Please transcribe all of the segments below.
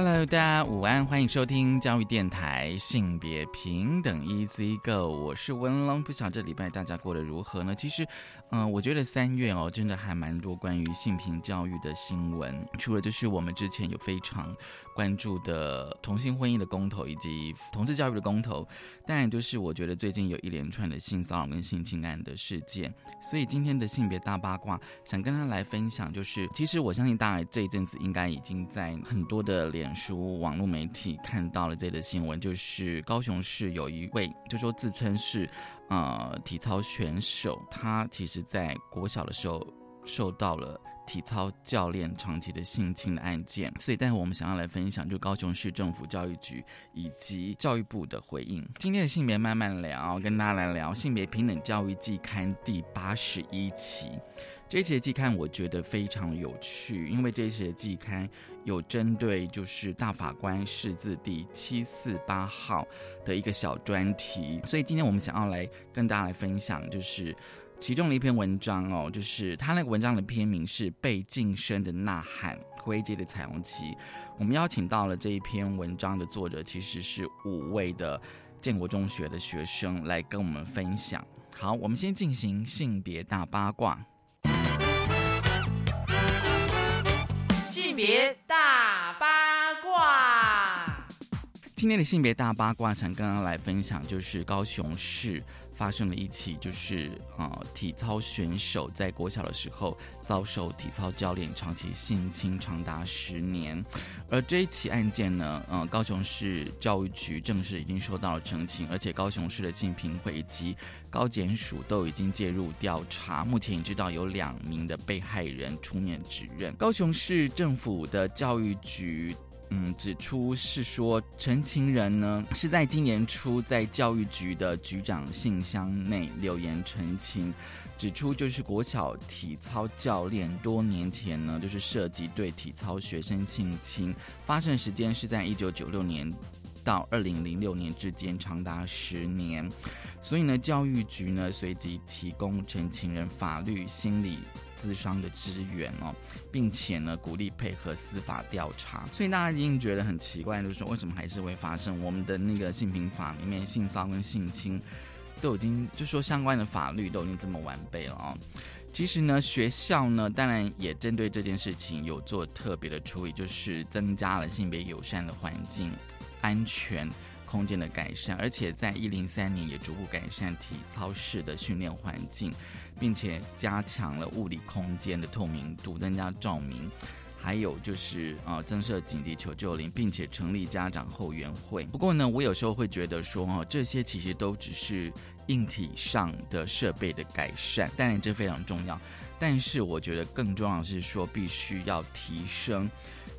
Hello，大家午安，欢迎收听教育电台性别平等 Easy Go，我是文龙。不晓这礼拜大家过得如何呢？其实，嗯，我觉得三月哦，真的还蛮多关于性平教育的新闻。除了就是我们之前有非常关注的同性婚姻的公投以及同志教育的公投，当然就是我觉得最近有一连串的性骚扰跟性侵案的事件。所以今天的性别大八卦，想跟他来分享，就是其实我相信大家这一阵子应该已经在很多的脸。书网络媒体看到了这个新闻，就是高雄市有一位，就说自称是呃体操选手，他其实在国小的时候受到了体操教练长期的性侵的案件，所以，待会我们想要来分享，就高雄市政府教育局以及教育部的回应。今天的性别慢慢聊，跟大家来聊性别平等教育季刊第八十一期。这一期的季刊我觉得非常有趣，因为这一期的季刊有针对就是大法官释字第七四八号的一个小专题，所以今天我们想要来跟大家来分享，就是其中的一篇文章哦，就是他那个文章的篇名是《被晋升的呐喊：灰阶的彩虹旗》。我们邀请到了这一篇文章的作者，其实是五位的建国中学的学生来跟我们分享。好，我们先进行性别大八卦。别大八卦，今天的性别大八卦想跟大家来分享，就是高雄市发生了一起，就是呃体操选手在国小的时候遭受体操教练长期性侵长达十年，而这一起案件呢，呃高雄市教育局正式已经收到了澄清，而且高雄市的性平会以及高检署都已经介入调查，目前已知道有两名的被害人出面指认。高雄市政府的教育局嗯指出是说，陈情人呢是在今年初在教育局的局长信箱内留言澄清，指出就是国小体操教练多年前呢就是涉及对体操学生性侵，发生时间是在一九九六年。到二零零六年之间，长达十年，所以呢，教育局呢随即提供陈情人法律、心理、咨商的支援哦，并且呢鼓励配合司法调查。所以大家一定觉得很奇怪，就是说为什么还是会发生？我们的那个性平法里面，性骚跟性侵都已经就说相关的法律都已经这么完备了哦。其实呢，学校呢当然也针对这件事情有做特别的处理，就是增加了性别友善的环境。安全空间的改善，而且在一零三年也逐步改善体操室的训练环境，并且加强了物理空间的透明度，增加照明，还有就是啊增设紧急求救铃，并且成立家长后援会。不过呢，我有时候会觉得说哦，这些其实都只是硬体上的设备的改善，当然这非常重要。但是我觉得更重要的是说，必须要提升。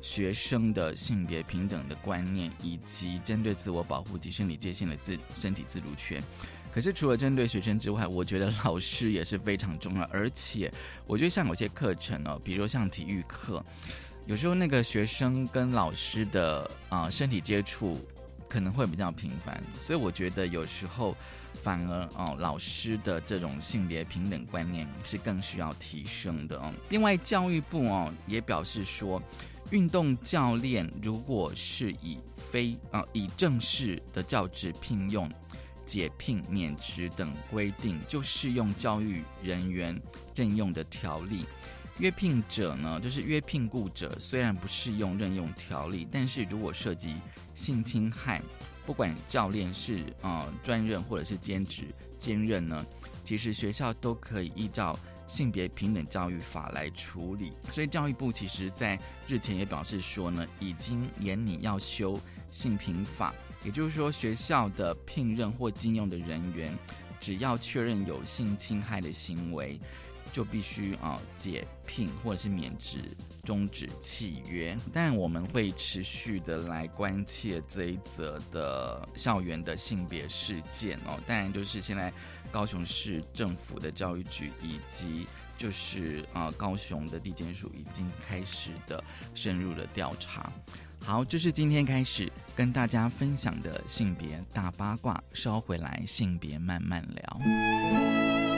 学生的性别平等的观念，以及针对自我保护及生理界限的自身体自主权。可是除了针对学生之外，我觉得老师也是非常重要。而且我觉得像有些课程哦，比如说像体育课，有时候那个学生跟老师的啊身体接触可能会比较频繁，所以我觉得有时候反而哦老师的这种性别平等观念是更需要提升的哦。另外教育部哦也表示说。运动教练如果是以非啊以正式的教职聘用、解聘免职等规定，就适用教育人员任用的条例。约聘者呢，就是约聘雇者，虽然不适用任用条例，但是如果涉及性侵害，不管教练是啊专任或者是兼职兼任呢，其实学校都可以依照。性别平等教育法来处理，所以教育部其实在日前也表示说呢，已经严拟要修性平法，也就是说学校的聘任或禁用的人员，只要确认有性侵害的行为，就必须啊解聘或者是免职、终止契约。但我们会持续的来关切这一则的校园的性别事件哦。当然，就是现在高雄市政府的教育局以及就是啊高雄的地检署已经开始的深入的调查。好，这是今天开始跟大家分享的性别大八卦。稍回来，性别慢慢聊。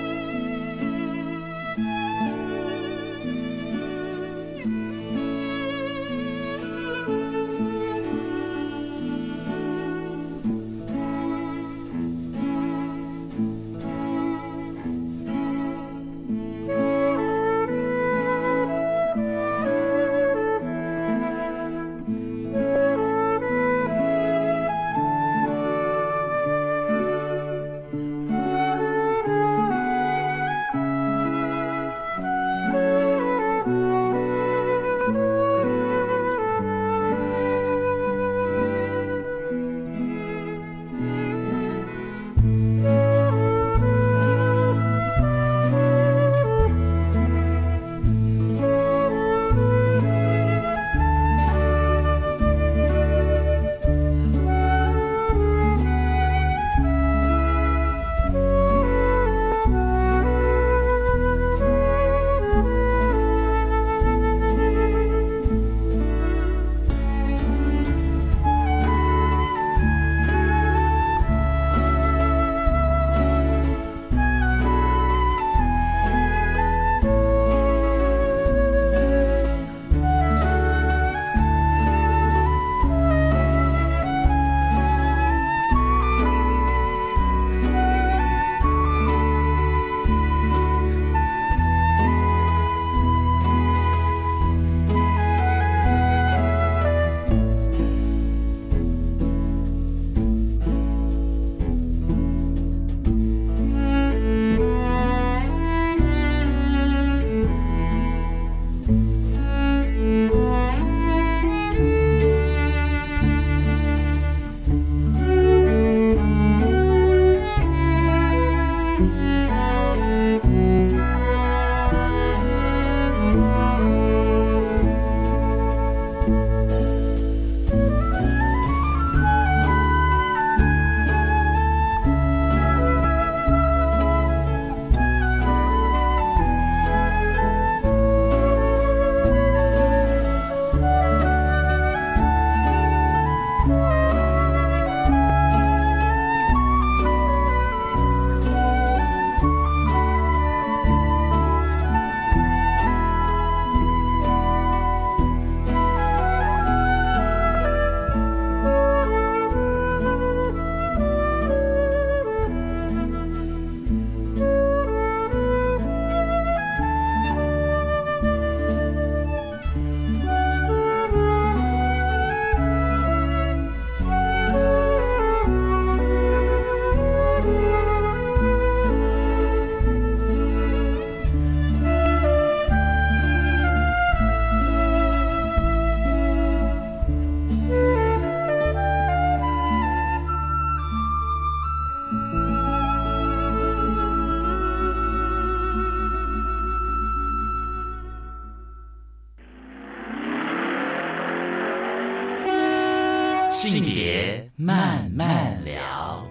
性别慢慢聊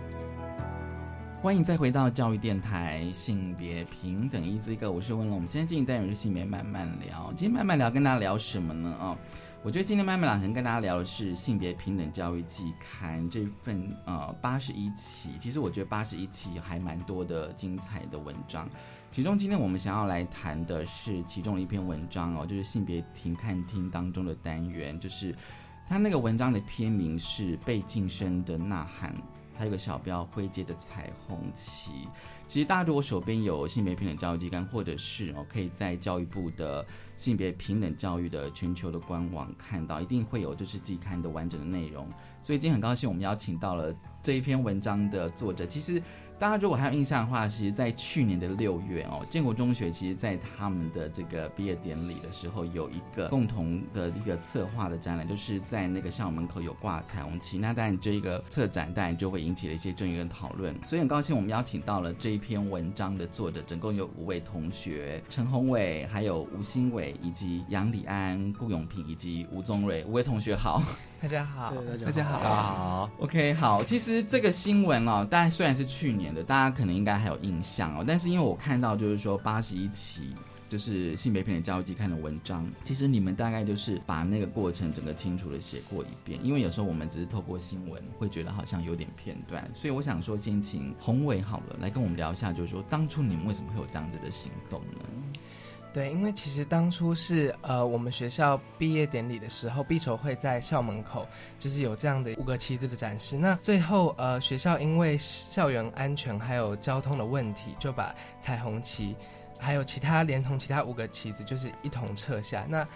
欢迎再回到教育电台性别平等一这个，我是温龙。我们现在进行单元是性别慢慢聊。今天慢慢聊，跟大家聊什么呢？啊，我觉得今天慢慢聊可能跟大家聊的是性别平等教育季刊这份呃八十一期。其实我觉得八十一期还蛮多的精彩的文章。其中今天我们想要来谈的是其中一篇文章哦，就是性别停看厅当中的单元，就是他那个文章的篇名是被晋升的呐喊。还有个小标灰阶的彩虹旗。其实大家如果手边有性别平等教育期刊，或者是哦，可以在教育部的性别平等教育的全球的官网看到，一定会有就是季刊的完整的内容。所以今天很高兴我们邀请到了这一篇文章的作者。其实大家如果还有印象的话，其实，在去年的六月哦，建国中学其实在他们的这个毕业典礼的时候，有一个共同的一个策划的展览，就是在那个校门口有挂彩虹旗。那当然，这一个策展当然就会引起了一些争议跟讨论。所以很高兴，我们邀请到了这一篇文章的作者，总共有五位同学：陈宏伟、还有吴新伟、以及杨礼安、顾永平以及吴宗瑞。五位同学好。大家好，大家好，好，OK，好。其实这个新闻哦，当然虽然是去年的，大家可能应该还有印象哦。但是因为我看到就是说八十一期就是性别平等教育季刊的文章，其实你们大概就是把那个过程整个清楚的写过一遍。因为有时候我们只是透过新闻会觉得好像有点片段，所以我想说先请宏伟好了来跟我们聊一下，就是说当初你们为什么会有这样子的行动呢？对，因为其实当初是呃，我们学校毕业典礼的时候，毕筹会在校门口，就是有这样的五个旗子的展示。那最后呃，学校因为校园安全还有交通的问题，就把彩虹旗还有其他连同其他五个旗子，就是一同撤下。那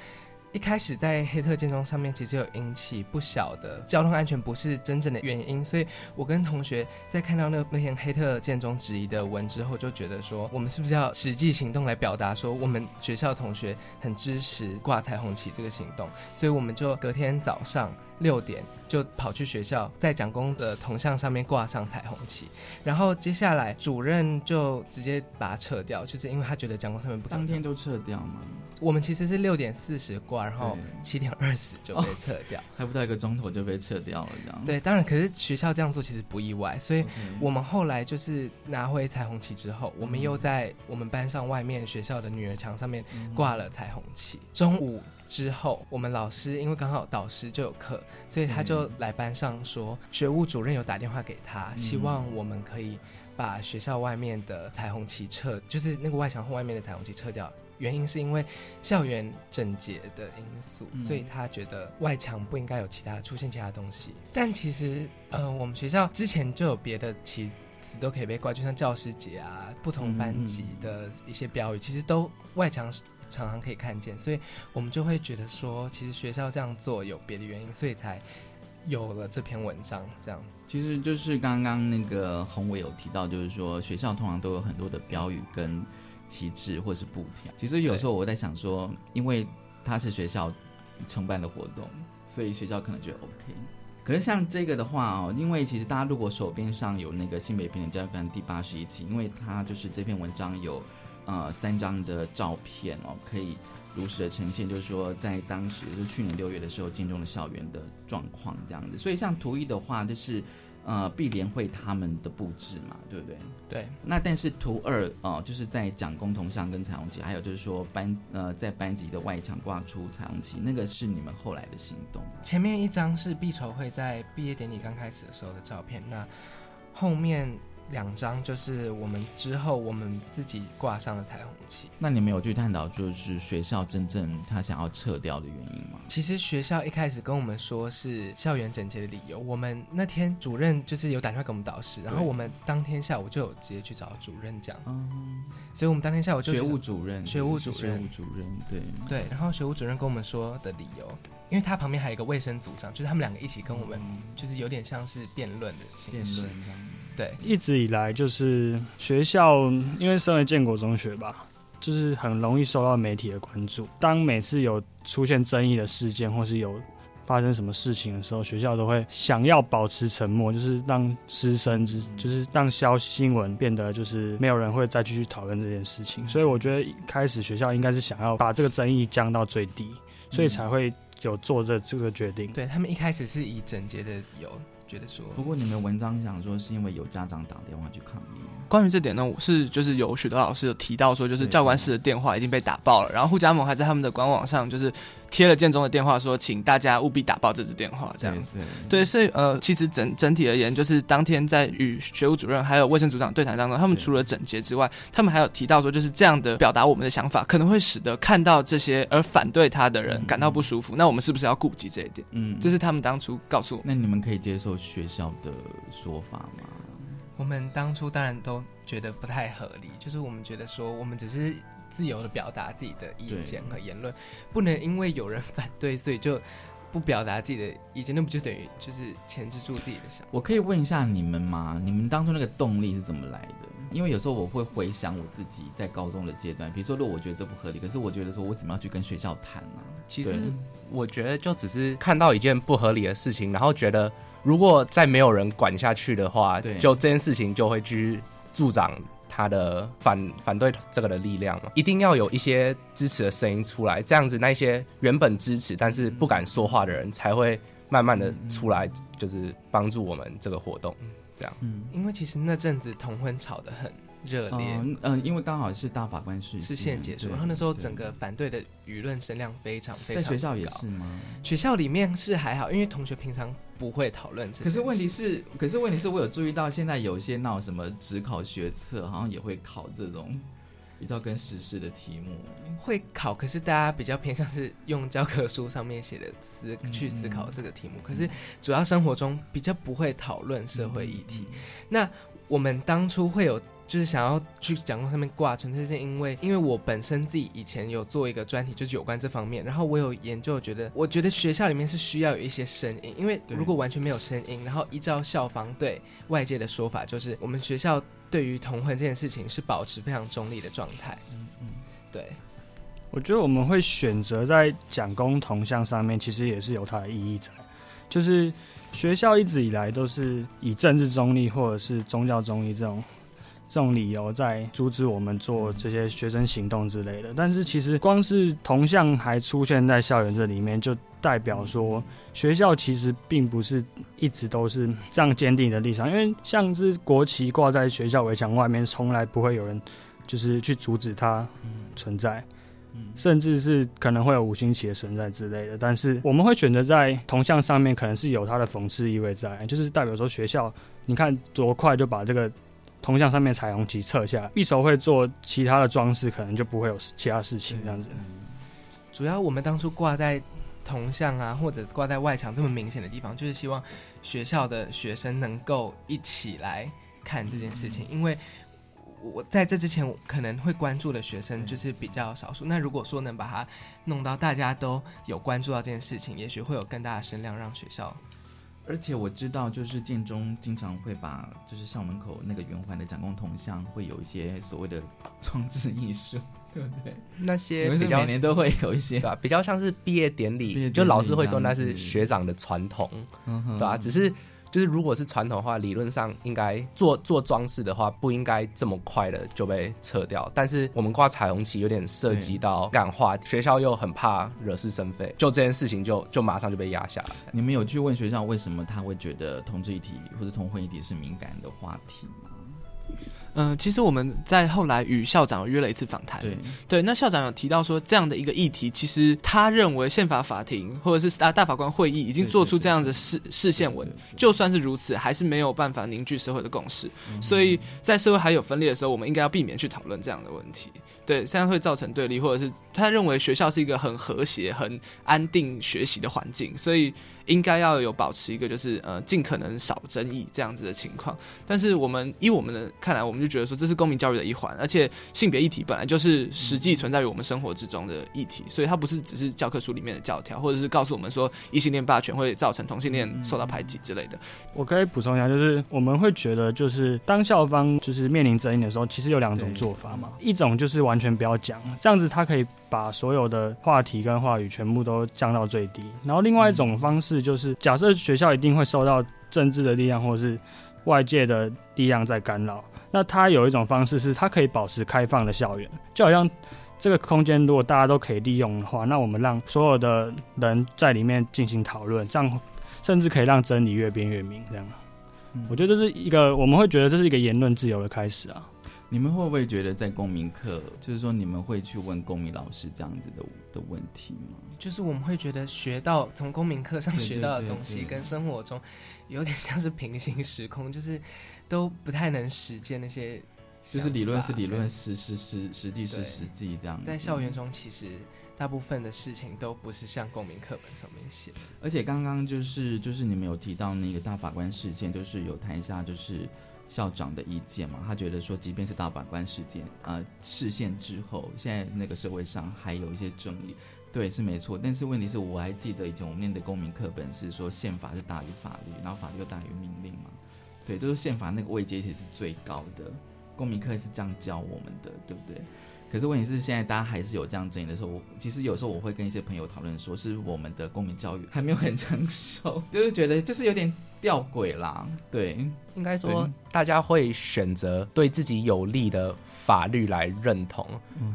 一开始在黑特建中上面，其实有引起不小的交通安全不是真正的原因，所以我跟同学在看到那那篇黑特建中质疑的文之后，就觉得说，我们是不是要实际行动来表达说，我们学校同学很支持挂彩虹旗这个行动，所以我们就隔天早上六点就跑去学校，在蒋公的铜像上面挂上彩虹旗，然后接下来主任就直接把它撤掉，就是因为他觉得蒋公上面不当天都撤掉吗？我们其实是六点四十挂，然后七点二十就被撤掉，还不到一个钟头就被撤掉了，这样。对，当然，可是学校这样做其实不意外，所以我们后来就是拿回彩虹旗之后，我们又在我们班上外面学校的女儿墙上面挂了彩虹旗。中午之后，我们老师因为刚好导师就有课，所以他就来班上说，学务主任有打电话给他，希望我们可以把学校外面的彩虹旗撤，就是那个外墙后外面的彩虹旗撤掉。原因是因为校园整洁的因素，所以他觉得外墙不应该有其他出现其他东西。但其实，呃，我们学校之前就有别的旗子都可以被挂，就像教师节啊，不同班级的一些标语，其实都外墙常常可以看见。所以我们就会觉得说，其实学校这样做有别的原因，所以才有了这篇文章这样子。其实就是刚刚那个宏伟有提到，就是说学校通常都有很多的标语跟。旗帜或是布条，其实有时候我在想说，因为它是学校承办的活动，所以学校可能觉得 OK。可是像这个的话哦，因为其实大家如果手边上有那个性别平等教育班第八十一期，因为它就是这篇文章有呃三张的照片哦，可以如实的呈现，就是说在当时就去年六月的时候，建中的校园的状况这样子。所以像图一的话，就是。呃，碧联会他们的布置嘛，对不对？对。那但是图二哦，就是在讲共同像跟彩虹旗，还有就是说班呃在班级的外墙挂出彩虹旗，那个是你们后来的行动。前面一张是毕筹会在毕业典礼刚开始的时候的照片，那后面。两张就是我们之后我们自己挂上的彩虹旗。那你们有去探讨，就是学校真正他想要撤掉的原因吗？其实学校一开始跟我们说是校园整洁的理由。我们那天主任就是有打电话给我们导师，然后我们当天下午就有直接去找主任讲。嗯，所以我们当天下午就学务主任，学务主任，学务主任，对对。然后学务主任跟我们说的理由，因为他旁边还有一个卫生组长，就是他们两个一起跟我们，就是有点像是辩论的形式。对，一直以来就是学校，因为身为建国中学吧，就是很容易受到媒体的关注。当每次有出现争议的事件，或是有发生什么事情的时候，学校都会想要保持沉默，就是让师生之，就是让消新闻变得就是没有人会再继续讨论这件事情。所以我觉得一开始学校应该是想要把这个争议降到最低，所以才会有做这这个决定。对他们一开始是以整洁的有。觉得说，不过你们文章想说是因为有家长打电话去抗议。关于这点呢，我是就是有许多老师有提到说，就是教官室的电话已经被打爆了，然后护家盟还在他们的官网上就是贴了建中的电话，说请大家务必打爆这支电话，这样子。对，所以呃，其实整整体而言，就是当天在与学务主任还有卫生组长对谈当中，他们除了整洁之外，他们还有提到说，就是这样的表达我们的想法，可能会使得看到这些而反对他的人感到不舒服。那我们是不是要顾及这一点？嗯，这是他们当初告诉我。那你们可以接受学校的说法吗？我们当初当然都觉得不太合理，就是我们觉得说，我们只是自由的表达自己的意见和言论，不能因为有人 反对，所以就。不表达自己的意见，那不就等于就是钳制住自己的想法？我可以问一下你们吗？你们当初那个动力是怎么来的？因为有时候我会回想我自己在高中的阶段，比如说，如果我觉得这不合理，可是我觉得说我怎么要去跟学校谈呢？其实我觉得就只是看到一件不合理的事情，然后觉得如果再没有人管下去的话，就这件事情就会继续助长他的反反对这个的力量嘛。一定要有一些支持的声音出来，这样子那些原本支持但是不敢说话的人才会慢慢的出来，就是帮助我们这个活动。这样，嗯，因为其实那阵子同婚吵得很热烈，嗯，因为刚好是大法官是是现结束，然后那时候整个反对的舆论声量非常非常在学校也是吗？学校里面是还好，因为同学平常不会讨论这可是问题是，可是问题是我有注意到，现在有些闹什么只考学测，好像也会考这种。比较跟实事的题目会考，可是大家比较偏向是用教科书上面写的思去思考这个题目，可是主要生活中比较不会讨论社会议题。那我们当初会有就是想要去讲座上面挂，纯粹是因为因为我本身自己以前有做一个专题，就是有关这方面，然后我有研究，觉得我觉得学校里面是需要有一些声音，因为如果完全没有声音，然后依照校方对外界的说法，就是我们学校。对于同婚这件事情是保持非常中立的状态。嗯嗯，对，我觉得我们会选择在讲公同向上面，其实也是有它的意义在。就是学校一直以来都是以政治中立或者是宗教中立这种这种理由在阻止我们做这些学生行动之类的。但是其实光是铜像还出现在校园这里面，就代表说，学校其实并不是一直都是这样坚定的立场，因为像是国旗挂在学校围墙外面，从来不会有人就是去阻止它存在，甚至是可能会有五星旗的存在之类的。但是我们会选择在铜像上面，可能是有它的讽刺意味在，就是代表说学校，你看多快就把这个铜像上面彩虹旗撤下，一手会做其他的装饰，可能就不会有其他事情这样子。主要我们当初挂在。铜像啊，或者挂在外墙这么明显的地方，就是希望学校的学生能够一起来看这件事情。因为我在这之前可能会关注的学生就是比较少数。那如果说能把它弄到大家都有关注到这件事情，也许会有更大的声量，让学校。而且我知道，就是建中经常会把就是校门口那个圆环的蒋公铜像，会有一些所谓的 装置艺术。对不对？那些比较每年都会有一些，对吧？比较像是毕业典礼，就老师会说那是学长的传统，对吧？只是就是如果是传统的话，理论上应该做做装饰的话，不应该这么快的就被撤掉。但是我们挂彩虹旗有点涉及到感化，学校又很怕惹是生非，就这件事情就就马上就被压下来。你们有去问学校为什么他会觉得同志议题或者同婚议题是敏感的话题吗？嗯，其实我们在后来与校长约了一次访谈。对对，那校长有提到说，这样的一个议题，其实他认为宪法法庭或者是大大法官会议已经做出这样的视视线文，就算是如此，还是没有办法凝聚社会的共识。所以在社会还有分裂的时候，我们应该要避免去讨论这样的问题。对，这样会造成对立，或者是他认为学校是一个很和谐、很安定学习的环境，所以。应该要有保持一个就是呃尽可能少争议这样子的情况，但是我们以我们的看来，我们就觉得说这是公民教育的一环，而且性别议题本来就是实际存在于我们生活之中的议题，所以它不是只是教科书里面的教条，或者是告诉我们说异性恋霸权会造成同性恋受到排挤之类的。我可以补充一下，就是我们会觉得，就是当校方就是面临争议的时候，其实有两种做法嘛，一种就是完全不要讲，这样子他可以。把所有的话题跟话语全部都降到最低，然后另外一种方式就是，假设学校一定会受到政治的力量或者是外界的力量在干扰，那它有一种方式是，它可以保持开放的校园，就好像这个空间如果大家都可以利用的话，那我们让所有的人在里面进行讨论，这样甚至可以让真理越辩越明。这样，我觉得这是一个我们会觉得这是一个言论自由的开始啊。你们会不会觉得在公民课，就是说你们会去问公民老师这样子的的问题吗？就是我们会觉得学到从公民课上学到的东西，跟生活中有点像是平行时空，就是都不太能实践那些。就是理论是理论，实实实实际是实际这样。在校园中，其实大部分的事情都不是像公民课本上面写。而且刚刚就是就是你们有提到那个大法官事件，就是有谈一下就是。校长的意见嘛，他觉得说，即便是大法官事件呃事件之后，现在那个社会上还有一些争议，对，是没错。但是问题是我还记得以前我们念的公民课本是说宪法是大于法律，然后法律又大于命令嘛，对，就是宪法那个位阶其实是最高的，公民课是这样教我们的，对不对？可是问题是，现在大家还是有这样争议的时候，我其实有时候我会跟一些朋友讨论，说是我们的公民教育还没有很成熟，就是觉得就是有点吊诡啦。对，应该说大家会选择对自己有利的法律来认同，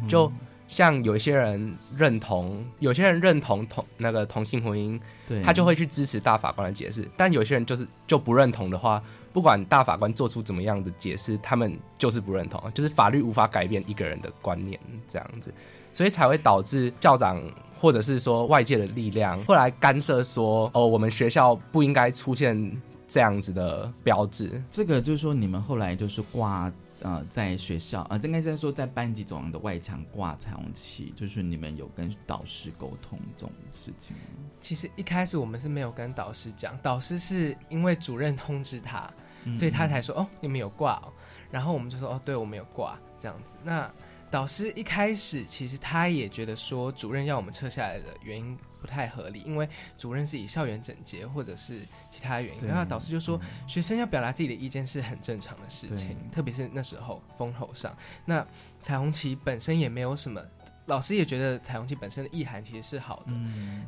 就像有一些人认同，有些人认同同那个同性婚姻，对，他就会去支持大法官的解释，但有些人就是就不认同的话。不管大法官做出怎么样的解释，他们就是不认同，就是法律无法改变一个人的观念，这样子，所以才会导致校长或者是说外界的力量后来干涉，说哦，我们学校不应该出现这样子的标志。这个就是说，你们后来就是挂。呃，在学校啊，应该是在说在班级走廊的外墙挂彩虹旗，就是你们有跟导师沟通这种事情吗？其实一开始我们是没有跟导师讲，导师是因为主任通知他，所以他才说哦，你们有挂哦。然后我们就说哦，对，我们有挂这样子。那导师一开始其实他也觉得说，主任要我们撤下来的原因。不太合理，因为主任是以校园整洁或者是其他原因，然后导师就说学生要表达自己的意见是很正常的事情，特别是那时候风头上，那彩虹旗本身也没有什么，老师也觉得彩虹旗本身的意涵其实是好的，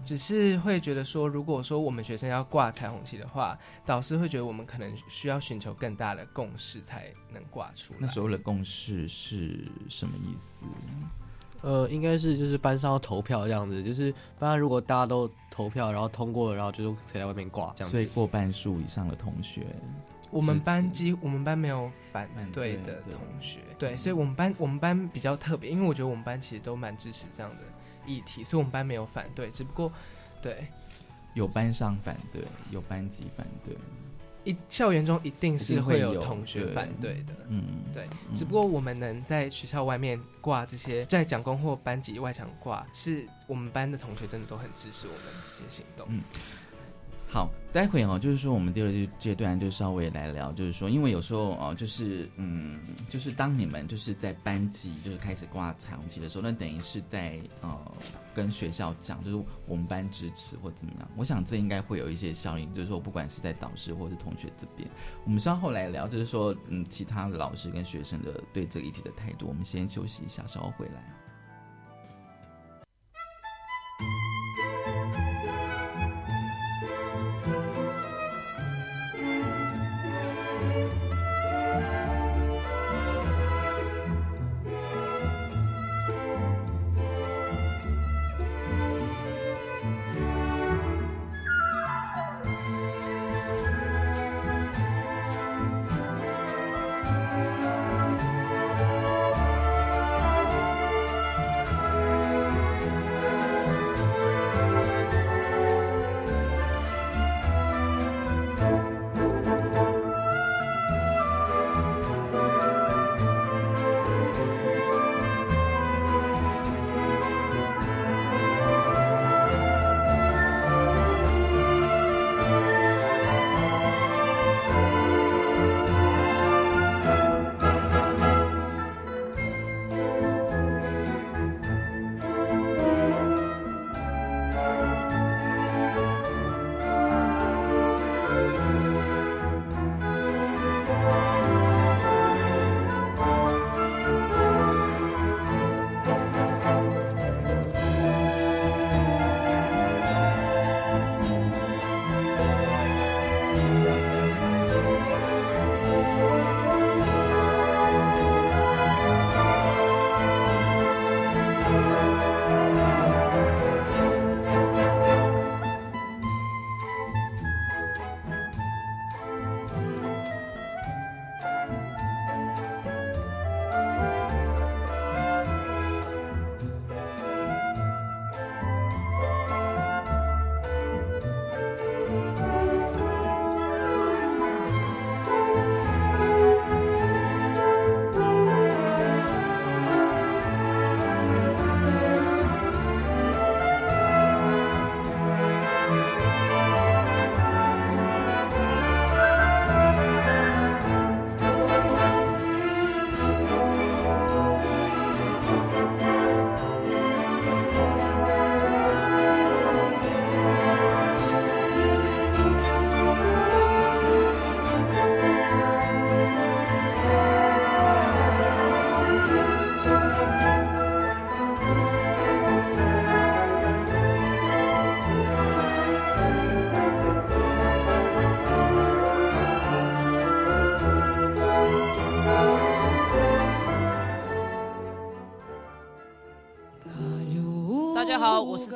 只是会觉得说，如果说我们学生要挂彩虹旗的话，导师会觉得我们可能需要寻求更大的共识才能挂出来。那所谓的共识是什么意思？呃，应该是就是班上要投票这样子，就是班上如果大家都投票，然后通过，然后就是可以在外面挂这样。所以过半数以上的同学，我们班几我们班没有反对的同学，对，所以我们班我们班比较特别，因为我觉得我们班其实都蛮支持这样的议题，所以我们班没有反对，只不过对。有班上反对，有班级反对。一校园中一定是会有同学反对的，嗯，对。只不过我们能在学校外面挂这些，在讲公或班级外墙挂，是我们班的同学真的都很支持我们这些行动。嗯，好。待会哦，就是说我们第二阶阶段就稍微来聊，就是说，因为有时候哦，就是嗯，就是当你们就是在班级就是开始挂彩虹旗的时候，那等于是在呃跟学校讲，就是我们班支持或怎么样。我想这应该会有一些效应，就是说不管是在导师或是同学这边，我们稍后来聊，就是说嗯，其他老师跟学生的对这个议题的态度。我们先休息一下，稍后回来。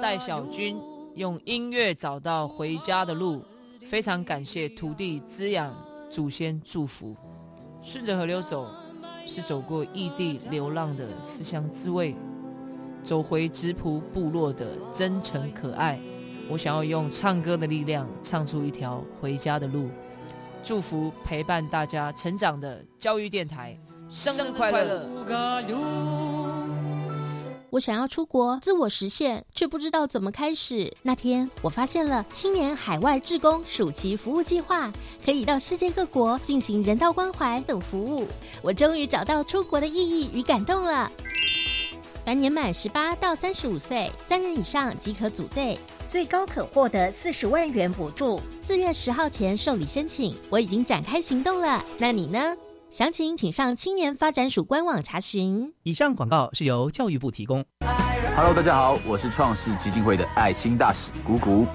好，我是戴小军，用音乐找到回家的路。非常感谢土地滋养，祖先祝福。顺着河流走，是走过异地流浪的思乡滋味，走回直朴部落的真诚可爱。我想要用唱歌的力量，唱出一条回家的路。祝福陪伴大家成长的教育电台，生日快乐！我想要出国自我实现，却不知道怎么开始。那天，我发现了青年海外志工暑期服务计划，可以到世界各国进行人道关怀等服务。我终于找到出国的意义与感动了。凡年满十八到三十五岁，三人以上即可组队，最高可获得四十万元补助。四月十号前受理申请，我已经展开行动了。那你呢？详情请上青年发展署官网查询。以上广告是由教育部提供。Hello，大家好，我是创世基金会的爱心大使谷谷。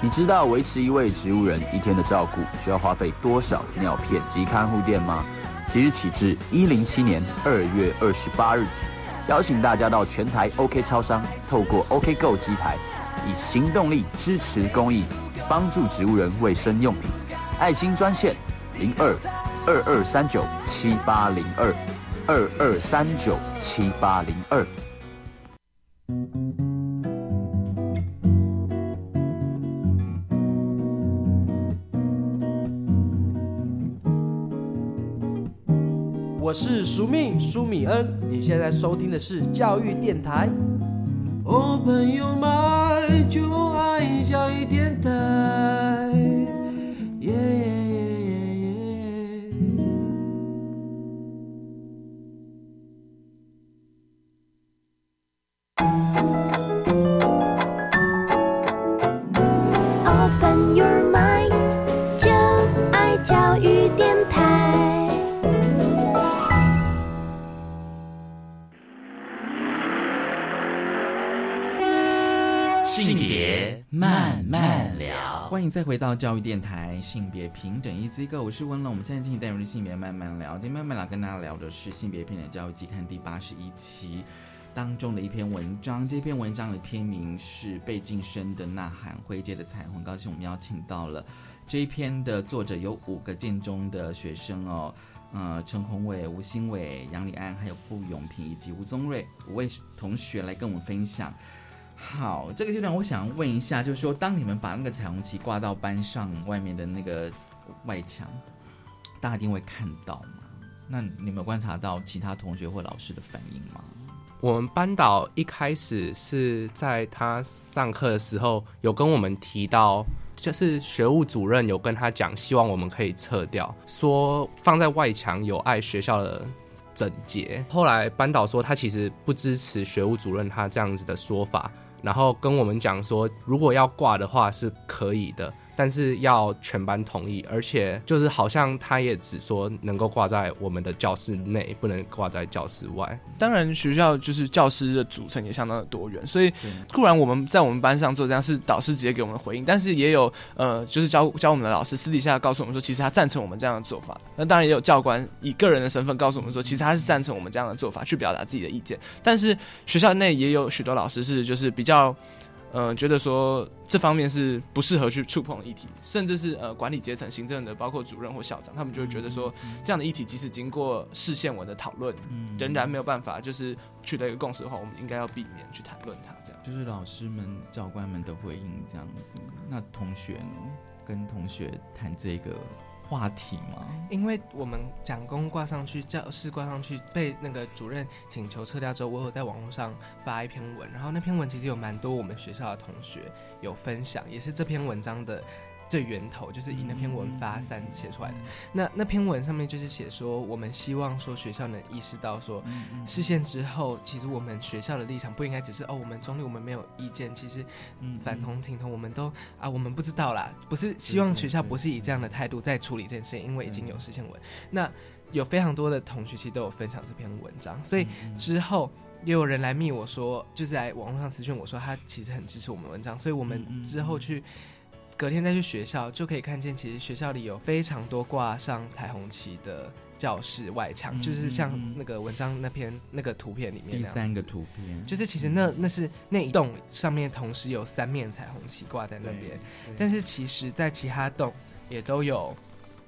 你知道维持一位植物人一天的照顾需要花费多少尿片及看护垫吗？即日起至一零七年二月二十八日止，邀请大家到全台 OK 超商，透过 OK Go 机台，以行动力支持公益，帮助植物人卫生用品。爱心专线零二。二二三九七八零二，二二三九七八零二。我是苏密苏米恩，你现在收听的是教育电台。哦，朋友们，就爱教育电台。耶。欢迎再回到教育电台，性别平等一 Z 个，我是温龙。我们现在进行单元性别慢慢聊，今天慢慢聊跟大家聊的是性别平等教育季刊第八十一期当中的一篇文章。这篇文章的篇名是《被晋升的呐喊，灰阶的彩虹》。很高兴我们邀请到了这一篇的作者有五个建中的学生哦，呃，陈宏伟、吴新伟、杨礼安，还有顾永平以及吴宗瑞五位同学来跟我们分享。好，这个阶段我想问一下，就是说，当你们把那个彩虹旗挂到班上外面的那个外墙，大家一定会看到吗？那你有观察到其他同学或老师的反应吗？我们班导一开始是在他上课的时候有跟我们提到，就是学务主任有跟他讲，希望我们可以撤掉，说放在外墙有碍学校的。整洁。后来班导说，他其实不支持学务主任他这样子的说法，然后跟我们讲说，如果要挂的话是可以的。但是要全班同意，而且就是好像他也只说能够挂在我们的教室内，不能挂在教室外。当然，学校就是教师的组成也相当的多元，所以固然我们在我们班上做这样是导师直接给我们回应，但是也有呃，就是教教我们的老师私底下告诉我们说，其实他赞成我们这样的做法。那当然也有教官以个人的身份告诉我们说，其实他是赞成我们这样的做法，去表达自己的意见。但是学校内也有许多老师是就是比较。嗯，觉得说这方面是不适合去触碰议题，甚至是呃管理阶层、行政的，包括主任或校长，他们就会觉得说这样的议题，即使经过市县文的讨论，仍然没有办法就是取得一个共识的话，我们应该要避免去谈论它。这样就是老师们、教官们的回应这样子。那同学呢？跟同学谈这个。话题吗？因为我们讲功挂上去，教室挂上去，被那个主任请求撤掉之后，我有在网络上发一篇文，然后那篇文其实有蛮多我们学校的同学有分享，也是这篇文章的。最源头就是以那篇文发散写出来的。那那篇文上面就是写说，我们希望说学校能意识到说，视线之后，其实我们学校的立场不应该只是哦，我们中立，我们没有意见。其实，反同挺同，我们都啊，我们不知道啦。不是希望学校不是以这样的态度在处理这件事情，因为已经有视线文。那有非常多的同学其实都有分享这篇文章，所以之后也有人来密我说，就是在网络上私讯我说，他其实很支持我们文章，所以我们之后去。隔天再去学校，就可以看见其实学校里有非常多挂上彩虹旗的教室外墙，就是像那个文章那篇那个图片里面第三个图片，就是其实那那是那一栋上面同时有三面彩虹旗挂在那边，但是其实在其他栋也都有。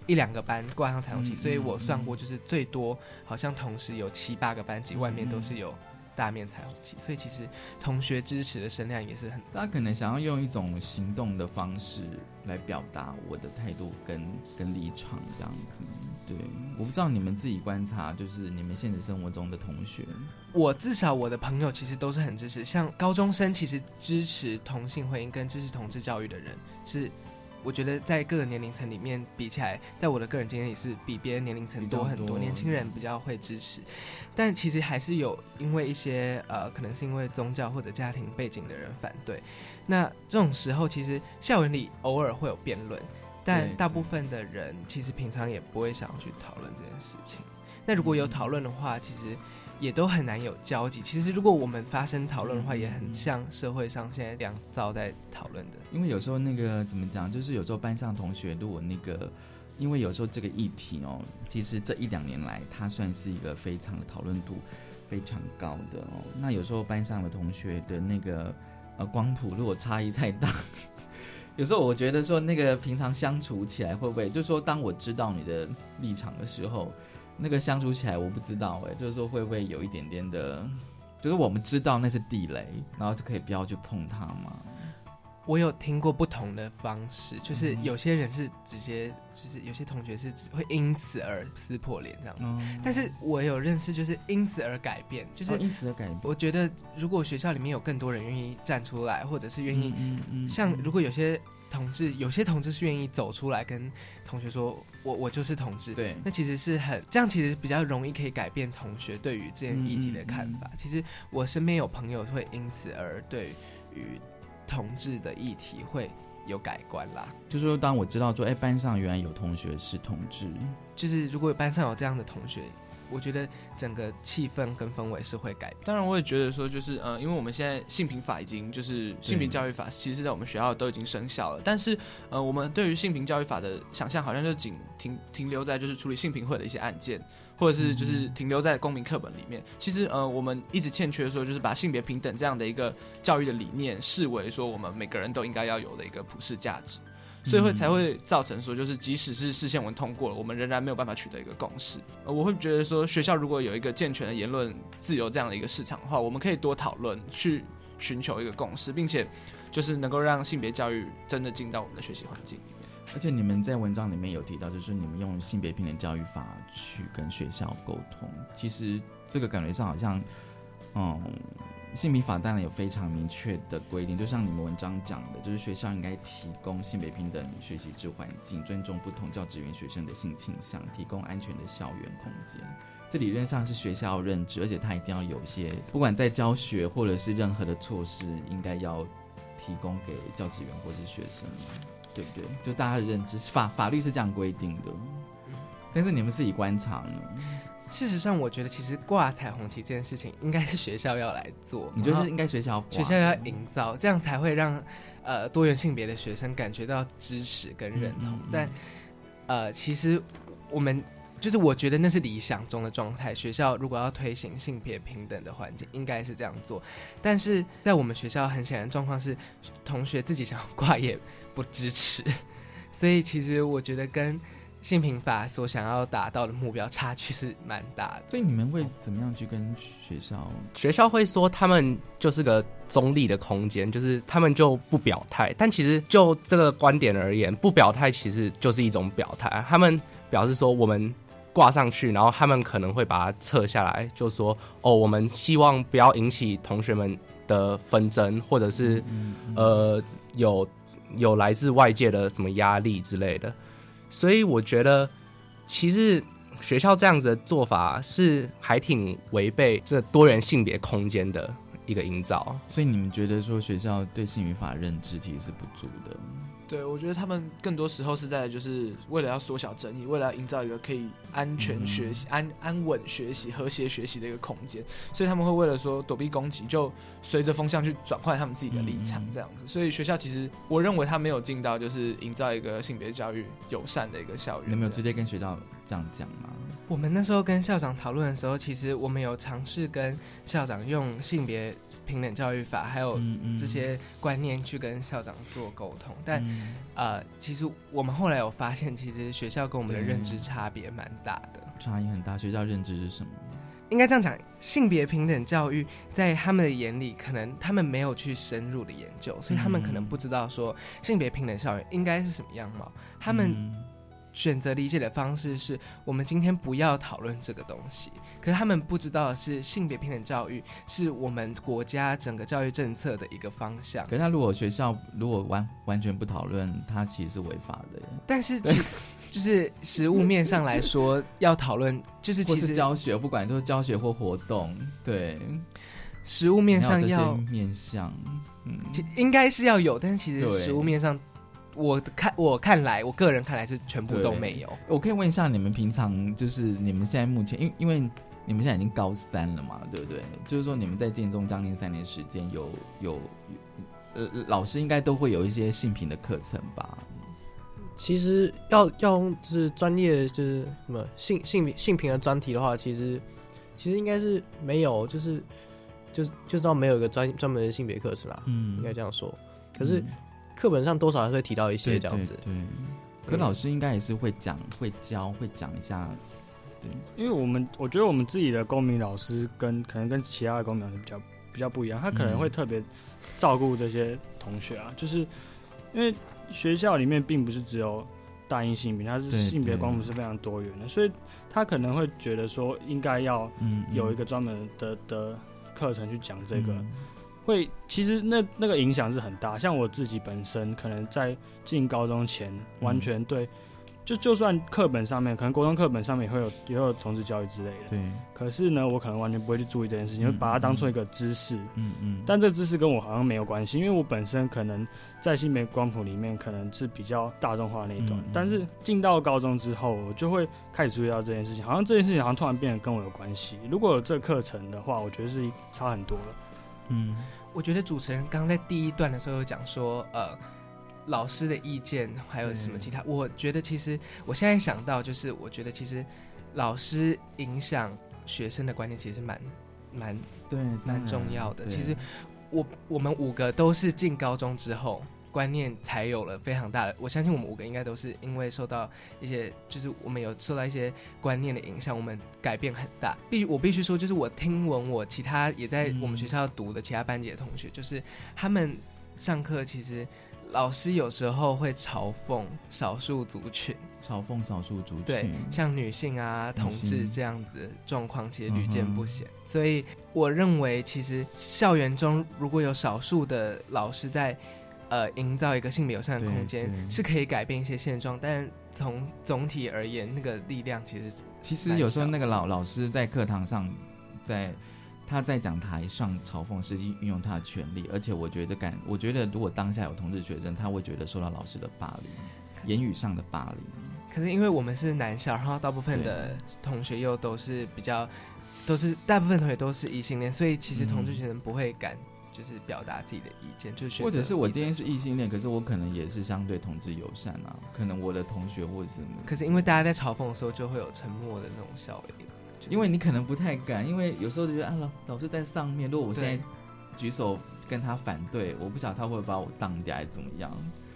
一两个班挂上彩虹旗，所以我算过，就是最多好像同时有七八个班级，外面都是有大面彩虹旗，所以其实同学支持的声量也是很。大家可能想要用一种行动的方式来表达我的态度跟跟立场这样子。对，我不知道你们自己观察，就是你们现实生活中的同学，我至少我的朋友其实都是很支持，像高中生其实支持同性婚姻跟支持同志教育的人是。我觉得在各个年龄层里面比起来，在我的个人经验里是比别人年龄层多很多。年轻人比较会支持，但其实还是有因为一些呃，可能是因为宗教或者家庭背景的人反对。那这种时候，其实校园里偶尔会有辩论，但大部分的人其实平常也不会想要去讨论这件事情。那如果有讨论的话，其实。也都很难有交集。其实，如果我们发生讨论的话，也很像社会上现在两造在讨论的。因为有时候那个怎么讲，就是有时候班上同学如果那个，因为有时候这个议题哦，其实这一两年来，它算是一个非常的讨论度非常高的哦。那有时候班上的同学的那个呃光谱如果差异太大，有时候我觉得说那个平常相处起来会不会，就是说当我知道你的立场的时候。那个相处起来，我不知道哎，就是说会不会有一点点的，就是我们知道那是地雷，然后就可以不要去碰它吗？我有听过不同的方式，就是有些人是直接，就是有些同学是只会因此而撕破脸这样子，但是我有认识就是因此而改变，就是因此而改变。我觉得如果学校里面有更多人愿意站出来，或者是愿意，像如果有些。同志有些同志是愿意走出来跟同学说，我我就是同志。对，那其实是很这样，其实比较容易可以改变同学对于这件议题的看法。其实我身边有朋友会因此而对于同志的议题会有改观啦。就是说，当我知道说，哎，班上原来有同学是同志，就是如果班上有这样的同学。我觉得整个气氛跟氛围是会改变。当然，我也觉得说，就是呃，因为我们现在性平法已经就是性平教育法，其实在我们学校都已经生效了。但是，呃，我们对于性平教育法的想象，好像就仅停停留在就是处理性平会的一些案件，或者是就是停留在公民课本里面。其实，呃，我们一直欠缺说，就是把性别平等这样的一个教育的理念，视为说我们每个人都应该要有的一个普世价值。所以会才会造成说，就是即使是视线文通过了，我们仍然没有办法取得一个共识。我会觉得说，学校如果有一个健全的言论自由这样的一个市场的话，我们可以多讨论，去寻求一个共识，并且就是能够让性别教育真的进到我们的学习环境里面。而且你们在文章里面有提到，就是你们用性别平等教育法去跟学校沟通，其实这个感觉上好像，嗯。性别法当然有非常明确的规定，就像你们文章讲的，就是学校应该提供性别平等学习之环境，尊重不同教职员学生的性倾向，提供安全的校园空间。这理论上是学校认知，而且他一定要有一些，不管在教学或者是任何的措施，应该要提供给教职员或是学生，对不对？就大家的认知，法法律是这样规定的。但是你们自己观察呢？事实上，我觉得其实挂彩虹旗这件事情应该是学校要来做。你觉得是应该学校学校要营造，这样才会让呃多元性别的学生感觉到支持跟认同。但呃，其实我们就是我觉得那是理想中的状态。学校如果要推行性别平等的环境，应该是这样做。但是在我们学校，很显然状况是同学自己想要挂也不支持。所以其实我觉得跟。性平法所想要达到的目标差距是蛮大的，所以你们会怎么样去跟学校？学校会说他们就是个中立的空间，就是他们就不表态。但其实就这个观点而言，不表态其实就是一种表态。他们表示说我们挂上去，然后他们可能会把它撤下来，就说哦，我们希望不要引起同学们的纷争，或者是呃有有来自外界的什么压力之类的。所以我觉得，其实学校这样子的做法是还挺违背这多元性别空间的一个营造。所以你们觉得说学校对性语法认知其实是不足的？对，我觉得他们更多时候是在就是为了要缩小争议，为了要营造一个可以安全学习、安安稳学习、和谐学习的一个空间，所以他们会为了说躲避攻击，就随着风向去转换他们自己的立场，这样子。所以学校其实我认为他没有尽到就是营造一个性别教育友善的一个校园。你没有直接跟学校这样讲吗？我们那时候跟校长讨论的时候，其实我们有尝试跟校长用性别。平等教育法还有这些观念去跟校长做沟通，但呃，其实我们后来有发现，其实学校跟我们的认知差别蛮大的，差异很大。学校认知是什么？应该这样讲，性别平等教育在他们的眼里，可能他们没有去深入的研究，所以他们可能不知道说性别平等校园应该是什么样貌。他们选择理解的方式是我们今天不要讨论这个东西。可是他们不知道的是，性别平等教育是我们国家整个教育政策的一个方向。可是他如果学校如果完完全不讨论，他其实是违法的。但是，其就是实物面上来说，要讨论就是其实教学，不管就是教学或活动，对，实物面上要面向，嗯，应该是要有，但是其实实物面上，我看我看来，我个人看来是全部都没有。我可以问一下，你们平常就是你们现在目前，因因为。你们现在已经高三了嘛，对不对？就是说你们在建中将近三年时间，有有呃老师应该都会有一些性平的课程吧？其实要要就是专业就是什么性性性平的专题的话，其实其实应该是没有，就是就是就知道没有一个专专门的性别课程啦。嗯，应该这样说。可是课本上多少还是会提到一些这样子。对，可老师应该也是会讲、会教、会讲一下。因为我们我觉得我们自己的公民老师跟可能跟其他的公民老师比较比较不一样，他可能会特别照顾这些同学啊，就是因为学校里面并不是只有单一性别，它是性别光谱是非常多元的，所以他可能会觉得说应该要有一个专门的的课程去讲这个，会其实那那个影响是很大。像我自己本身可能在进高中前完全对。就就算课本上面，可能国中课本上面也会有也有同志教育之类的。对。可是呢，我可能完全不会去注意这件事情，会把它当做一个知识。嗯嗯。但这个知识跟我好像没有关系，因为我本身可能在性别光谱里面可能是比较大众化那一段。但是进到高中之后，我就会开始注意到这件事情，好像这件事情好像突然变得跟我有关系。如果有这课程的话，我觉得是差很多了。嗯，我觉得主持人刚刚在第一段的时候有讲说，呃。老师的意见还有什么其他？我觉得其实我现在想到就是，我觉得其实老师影响学生的观念其实蛮蛮对蛮重要的。其实我我们五个都是进高中之后观念才有了非常大的。我相信我们五个应该都是因为受到一些，就是我们有受到一些观念的影响，我们改变很大。必我必须说，就是我听闻我其他也在我们学校读的其他班级的同学，就是他们上课其实。老师有时候会嘲讽少数族群，嘲讽少数族群，对，像女性啊、同志这样子状况，其实屡见不鲜。所以我认为，其实校园中如果有少数的老师在，呃，营造一个性别友善的空间，是可以改变一些现状。但从总体而言，那个力量其实，其实有时候那个老老师在课堂上，在。他在讲台上嘲讽是运运用他的权利，而且我觉得感，我觉得如果当下有同志学生，他会觉得受到老师的霸凌，言语上的霸凌。可是因为我们是男校，然后大部分的同学又都是比较，都是大部分同学都是异性恋，所以其实同志学生不会敢就是表达自己的意见，就是或者是我今天是异性恋，可是我可能也是相对同志友善啊，可能我的同学或者是，可是因为大家在嘲讽的时候就会有沉默的那种笑音。因为你可能不太敢，因为有时候就觉得啊，老老师在上面，如果我现在举手跟他反对，我不晓得他会把我当掉还是怎么样。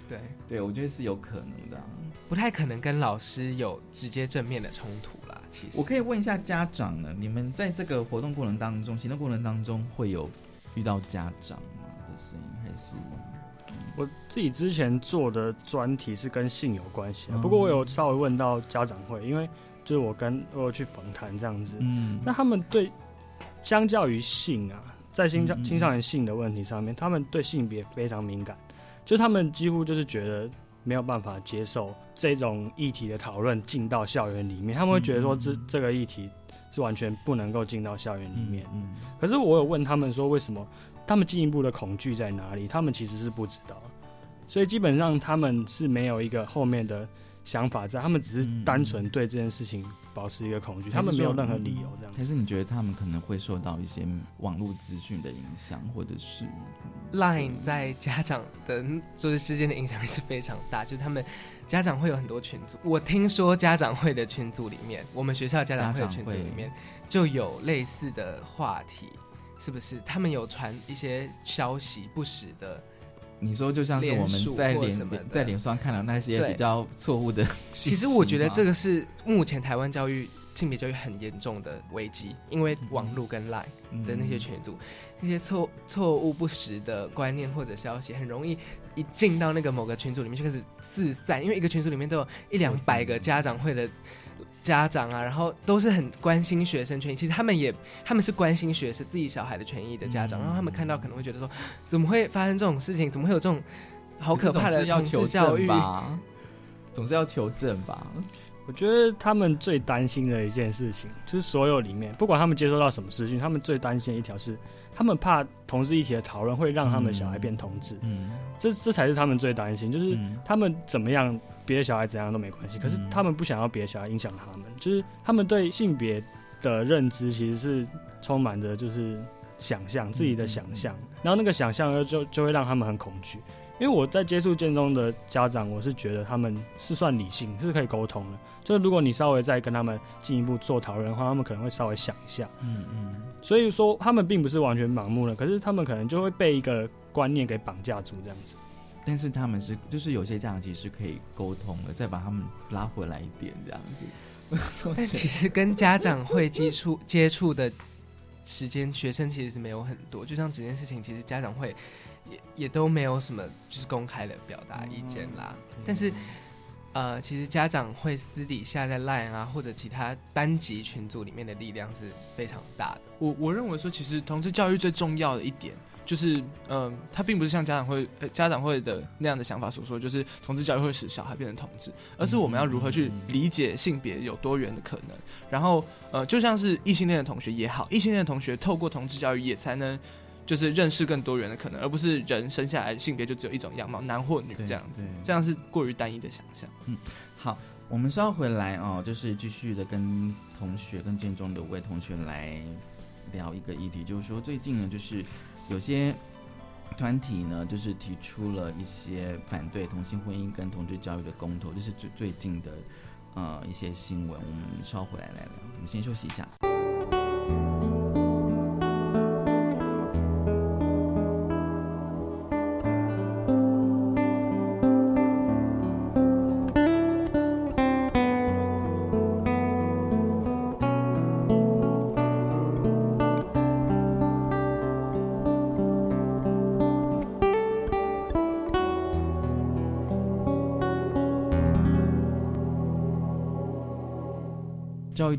对，对我觉得是有可能的，不太可能跟老师有直接正面的冲突啦。其实我可以问一下家长呢，你们在这个活动过程当中、行动过程当中会有遇到家长吗的声音，还是我自己之前做的专题是跟性有关系，不过我有稍微问到家长会，因为。就是我跟我去访谈这样子，嗯，那他们对相较于性啊，在青少青少年性的问题上面，他们对性别非常敏感，就他们几乎就是觉得没有办法接受这种议题的讨论进到校园里面，他们会觉得说这这个议题是完全不能够进到校园里面。嗯，可是我有问他们说为什么，他们进一步的恐惧在哪里？他们其实是不知道。所以基本上他们是没有一个后面的想法在，他们只是单纯对这件事情保持一个恐惧，他们没有任何理由这样。还是你觉得他们可能会受到一些网络资讯的影响，或者是 Line 在家长的就是之间的影响力是非常大，就是他们家长会有很多群组。我听说家长会的群组里面，我们学校家长会的群组里面就有类似的话题，是不是？他们有传一些消息，不实的。你说就像是我们在脸在脸上看到那些比较错误的，其实我觉得这个是目前台湾教育性别教育很严重的危机，因为网络跟 Line 的那些群组，那些错错误不实的观念或者消息，很容易一进到那个某个群组里面就开始四散，因为一个群组里面都有一两百个家长会的。家长啊，然后都是很关心学生权益，其实他们也他们是关心学生自己小孩的权益的家长，然后他们看到可能会觉得说，怎么会发生这种事情？怎么会有这种好可怕的要求教育？总是要求证吧？我觉得他们最担心的一件事情，就是所有里面不管他们接收到什么资讯，他们最担心的一条是，他们怕同志议题的讨论会让他们小孩变同志。嗯，这这才是他们最担心，就是他们怎么样。别的小孩怎样都没关系，可是他们不想要别的小孩影响他们，就是他们对性别的认知其实是充满着就是想象自己的想象，然后那个想象就就会让他们很恐惧。因为我在接触建中的家长，我是觉得他们是算理性，是可以沟通的。就是如果你稍微再跟他们进一步做讨论的话，他们可能会稍微想一下。嗯嗯。所以说他们并不是完全盲目的，可是他们可能就会被一个观念给绑架住这样子。但是他们是，就是有些家长其实是可以沟通的，再把他们拉回来一点这样子。但其实跟家长会接触接触的时间，学生其实是没有很多。就像这件事情，其实家长会也也都没有什么就是公开的表达意见啦。但是呃，其实家长会私底下在 Line 啊或者其他班级群组里面的力量是非常大的。我我认为说，其实同志教育最重要的一点。就是，嗯，它并不是像家长会、家长会的那样的想法所说，就是同志教育会使小孩变成同志，而是我们要如何去理解性别有多元的可能。然后，呃，就像是异性恋的同学也好，异性恋的同学透过同志教育也才能就是认识更多元的可能，而不是人生下来性别就只有一种样貌，男或女这样子，这样是过于单一的想象。嗯，好，我们稍后回来哦，就是继续的跟同学、跟建中的五位同学来聊一个议题，就是说最近呢，就是。有些团体呢，就是提出了一些反对同性婚姻跟同志教育的公投，这是最最近的呃一些新闻。我们稍回来来聊，我们先休息一下。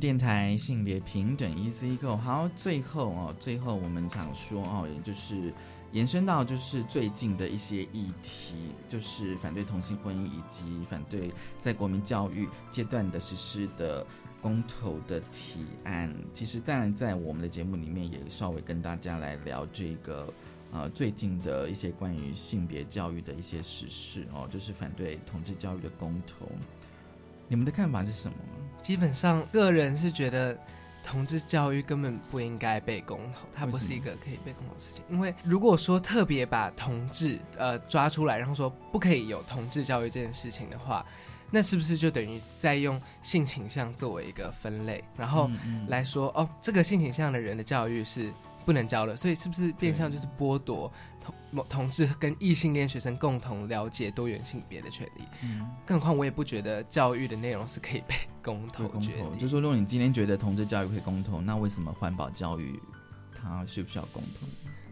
电台性别平等 Easy Go，好，最后哦，最后我们想说哦，也就是延伸到就是最近的一些议题，就是反对同性婚姻以及反对在国民教育阶段的实施的公投的提案。其实当然在我们的节目里面也稍微跟大家来聊这个呃最近的一些关于性别教育的一些实事哦，就是反对同志教育的公投。你们的看法是什么？基本上，个人是觉得同志教育根本不应该被公投，它不是一个可以被公投的事情。因为如果说特别把同志呃抓出来，然后说不可以有同志教育这件事情的话，那是不是就等于在用性倾向作为一个分类，然后来说哦，这个性倾向的人的教育是不能教的？所以是不是变相就是剥夺？同同志跟异性恋学生共同了解多元性别的权利，嗯，更何况我也不觉得教育的内容是可以被公投决定。就说如果你今天觉得同志教育可以公投，那为什么环保教育它需不需要公投？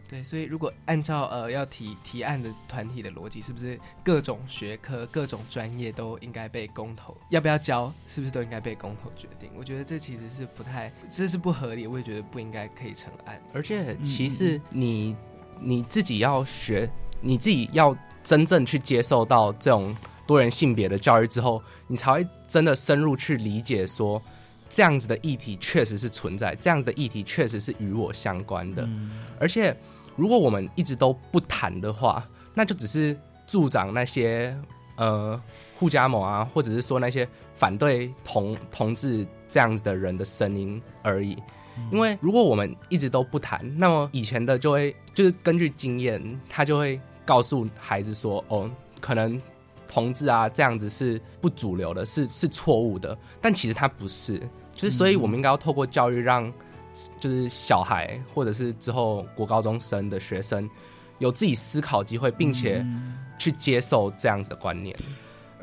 对，所以如果按照呃要提提案的团体的逻辑，是不是各种学科、各种专业都应该被公投？要不要教，是不是都应该被公投决定？我觉得这其实是不太，这是不合理，我也觉得不应该可以成案。而且其实你。你自己要学，你自己要真正去接受到这种多元性别的教育之后，你才会真的深入去理解，说这样子的议题确实是存在，这样子的议题确实是与我相关的。而且，如果我们一直都不谈的话，那就只是助长那些呃互加盟啊，或者是说那些反对同同志这样子的人的声音而已。因为如果我们一直都不谈，那么以前的就会就是根据经验，他就会告诉孩子说：“哦，可能同志啊这样子是不主流的，是是错误的。”但其实他不是，就是所以我们应该要透过教育，让就是小孩或者是之后国高中生的学生有自己思考机会，并且去接受这样子的观念。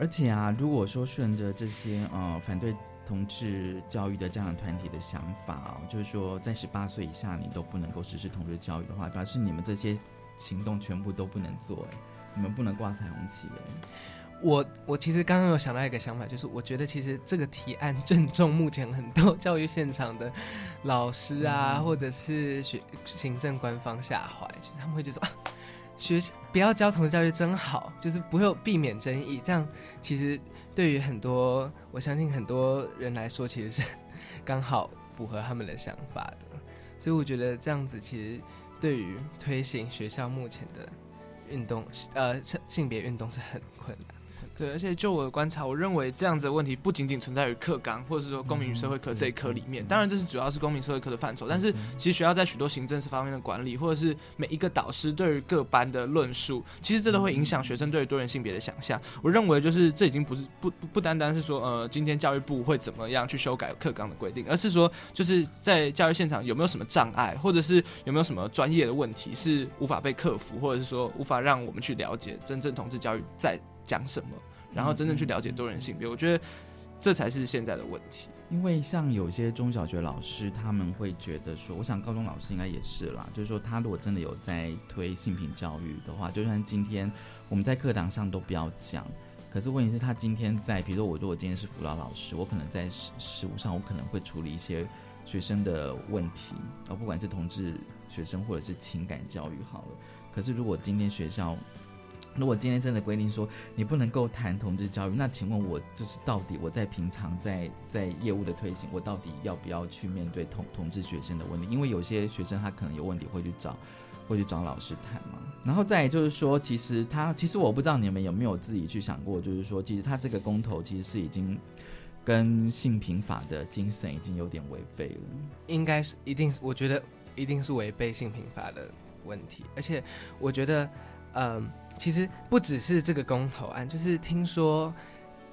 而且啊，如果说顺着这些呃反对。同志教育的家长团体的想法哦，就是说在十八岁以下你都不能够实施同志教育的话，表示你们这些行动全部都不能做，你们不能挂彩虹旗哎。我我其实刚刚有想到一个想法，就是我觉得其实这个提案正中目前很多教育现场的老师啊，或者是学行政官方下怀，就是他们会就说啊，学不要教同志教育真好，就是不会避免争议，这样其实。对于很多，我相信很多人来说，其实是 刚好符合他们的想法的，所以我觉得这样子其实对于推行学校目前的运动，呃，性别运动是很困难。对，而且就我的观察，我认为这样子的问题不仅仅存在于课纲，或者是说公民与社会科这一科里面。当然，这是主要是公民社会科的范畴。但是，其实学校在许多行政方面的管理，或者是每一个导师对于各班的论述，其实这都会影响学生对于多元性别的想象。我认为，就是这已经不是不不不单单是说，呃，今天教育部会怎么样去修改课纲的规定，而是说，就是在教育现场有没有什么障碍，或者是有没有什么专业的问题是无法被克服，或者是说无法让我们去了解真正同志教育在。讲什么，然后真正去了解多元性别，我觉得这才是现在的问题。因为像有些中小学老师，他们会觉得说，我想高中老师应该也是啦，就是说他如果真的有在推性平教育的话，就算今天我们在课堂上都不要讲，可是问题是，他今天在，比如说我如果今天是辅导老师，我可能在实实务上，我可能会处理一些学生的问题，而不管是同志学生或者是情感教育好了。可是如果今天学校，如果今天真的规定说你不能够谈同志教育，那请问我就是到底我在平常在在业务的推行，我到底要不要去面对同同志学生的问题？因为有些学生他可能有问题会去找会去找老师谈嘛。然后再就是说，其实他其实我不知道你们有没有自己去想过，就是说其实他这个公投其实是已经跟性平法的精神已经有点违背了。应该是一定，我觉得一定是违背性平法的问题，而且我觉得嗯。其实不只是这个公投案，就是听说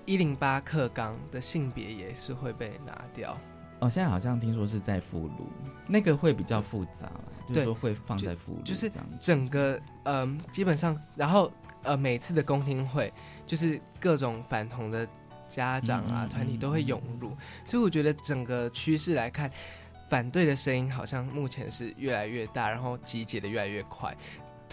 一零八课纲的性别也是会被拿掉。哦，现在好像听说是在附录，那个会比较复杂，就是说会放在附录，就是。整个嗯，基本上，然后呃，每次的公听会，就是各种反同的家长啊团体都会涌入，所以我觉得整个趋势来看，反对的声音好像目前是越来越大，然后集结的越来越快。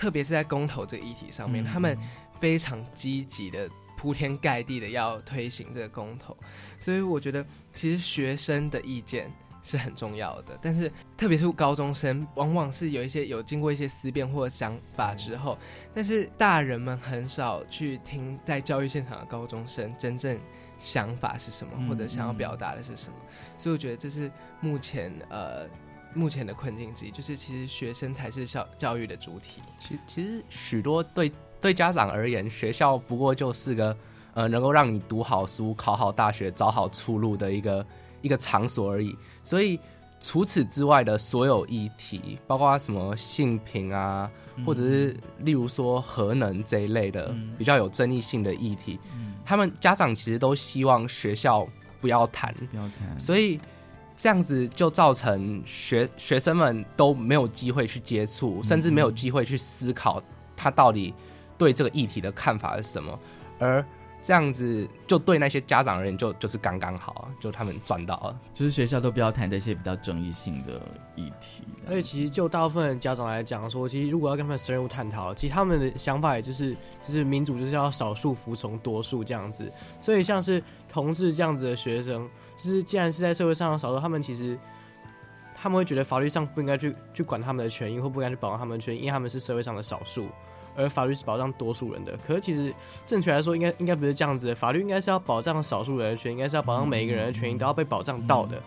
特别是在公投这个议题上面，他们非常积极的铺天盖地的要推行这个公投，所以我觉得其实学生的意见是很重要的。但是特别是高中生，往往是有一些有经过一些思辨或想法之后，但是大人们很少去听在教育现场的高中生真正想法是什么，或者想要表达的是什么。所以我觉得这是目前呃。目前的困境之一就是，其实学生才是校教育的主体。其其实许多对对家长而言，学校不过就是个呃能够让你读好书、考好大学、找好出路的一个一个场所而已。所以除此之外的所有议题，包括什么性平啊，或者是例如说核能这一类的比较有争议性的议题，他们家长其实都希望学校不要谈，不要谈。所以。这样子就造成学学生们都没有机会去接触，甚至没有机会去思考他到底对这个议题的看法是什么。而这样子就对那些家长而言，就就是刚刚好，就他们赚到了。就是学校都不要谈这些比较争议性的议题。而且其实就大部分家长来讲说，其实如果要跟他们深入探讨，其实他们的想法也就是就是民主就是要少数服从多数这样子。所以像是同志这样子的学生。就是既然是在社会上的少数，他们其实他们会觉得法律上不应该去去管他们的权益，或不应该去保障他们的权益，因为他们是社会上的少数，而法律是保障多数人的。可是其实正确来说，应该应该不是这样子的，法律应该是要保障少数人的权益，应该是要保障每一个人的权益都要被保障到的。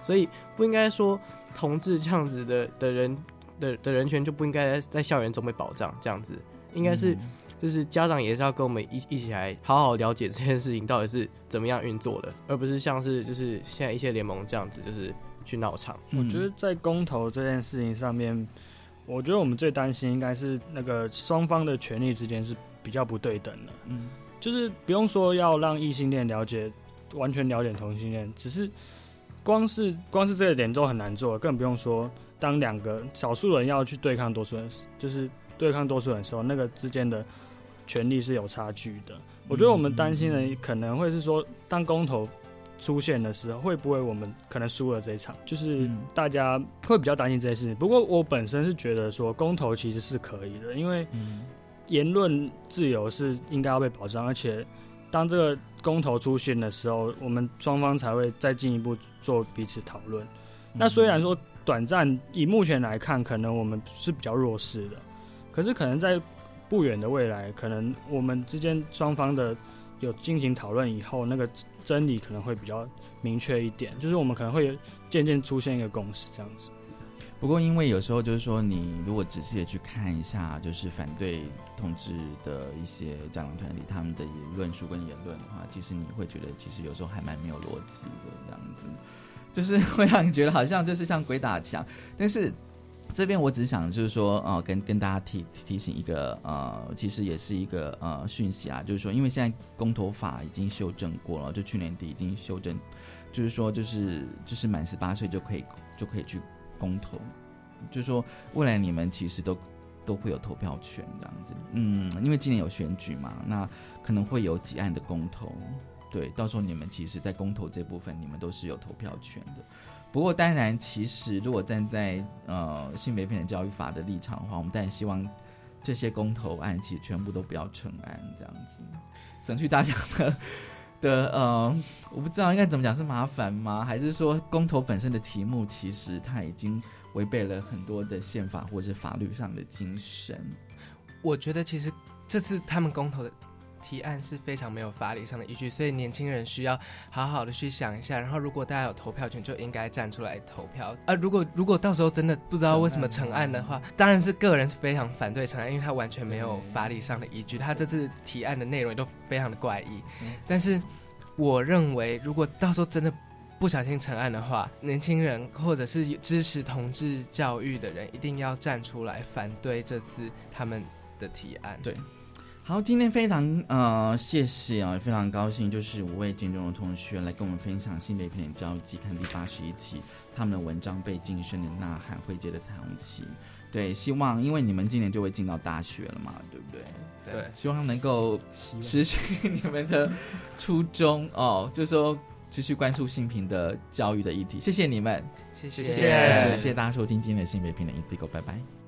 所以不应该说同志这样子的的人的的人权就不应该在校园中被保障，这样子应该是就是家长也是要跟我们一一起来好好了解这件事情到底是怎么样运作的，而不是像是就是现在一些联盟这样子，就是去闹场。我觉得在公投这件事情上面，我觉得我们最担心应该是那个双方的权利之间是比较不对等的。嗯，就是不用说要让异性恋了解完全了解同性恋，只是光是光是这个点都很难做，更不用说当两个少数人要去对抗多数人，就是对抗多数人的时候，那个之间的。权力是有差距的，我觉得我们担心的可能会是说，当公投出现的时候，会不会我们可能输了这一场？就是大家会比较担心这件事情。不过我本身是觉得说，公投其实是可以的，因为言论自由是应该要被保障，而且当这个公投出现的时候，我们双方才会再进一步做彼此讨论。那虽然说短暂以目前来看，可能我们是比较弱势的，可是可能在。不远的未来，可能我们之间双方的有进行讨论以后，那个真理可能会比较明确一点，就是我们可能会渐渐出现一个共识这样子。不过，因为有时候就是说，你如果仔细的去看一下，就是反对统治的一些家长团体他们的论述跟言论的话，其实你会觉得，其实有时候还蛮没有逻辑的这样子，就是会让你觉得好像就是像鬼打墙，但是。这边我只想就是说，呃，跟跟大家提提醒一个，呃，其实也是一个呃讯息啊，就是说，因为现在公投法已经修正过了，就去年底已经修正，就是说，就是就是满十八岁就可以就可以去公投，就是说未来你们其实都都会有投票权这样子，嗯，因为今年有选举嘛，那可能会有几案的公投，对，到时候你们其实，在公投这部分，你们都是有投票权的。不过，当然，其实如果站在呃性别平等教育法的立场的话，我们当然希望这些公投案其实全部都不要成案，这样子省去大家的的呃，我不知道应该怎么讲，是麻烦吗？还是说公投本身的题目其实它已经违背了很多的宪法或者法律上的精神？我觉得其实这次他们公投的。提案是非常没有法理上的依据，所以年轻人需要好好的去想一下。然后，如果大家有投票权，就应该站出来投票。而如果如果到时候真的不知道为什么成案的话，当然是个人是非常反对成案，因为他完全没有法理上的依据。他这次提案的内容也都非常的怪异。但是，我认为如果到时候真的不小心成案的话，年轻人或者是支持同志教育的人，一定要站出来反对这次他们的提案。对。好，今天非常呃谢谢啊，非常高兴，就是五位金中的同学来跟我们分享性别平等教育季刊第八十一期他们的文章被晋升的呐喊会接的彩虹旗。对，希望因为你们今年就会进到大学了嘛，对不对？对，希望能够持续你们的初衷哦，就是说持续关注性平的教育的议题。谢谢你们，谢谢谢谢大家收听今天的性别平等一次 Go，拜拜。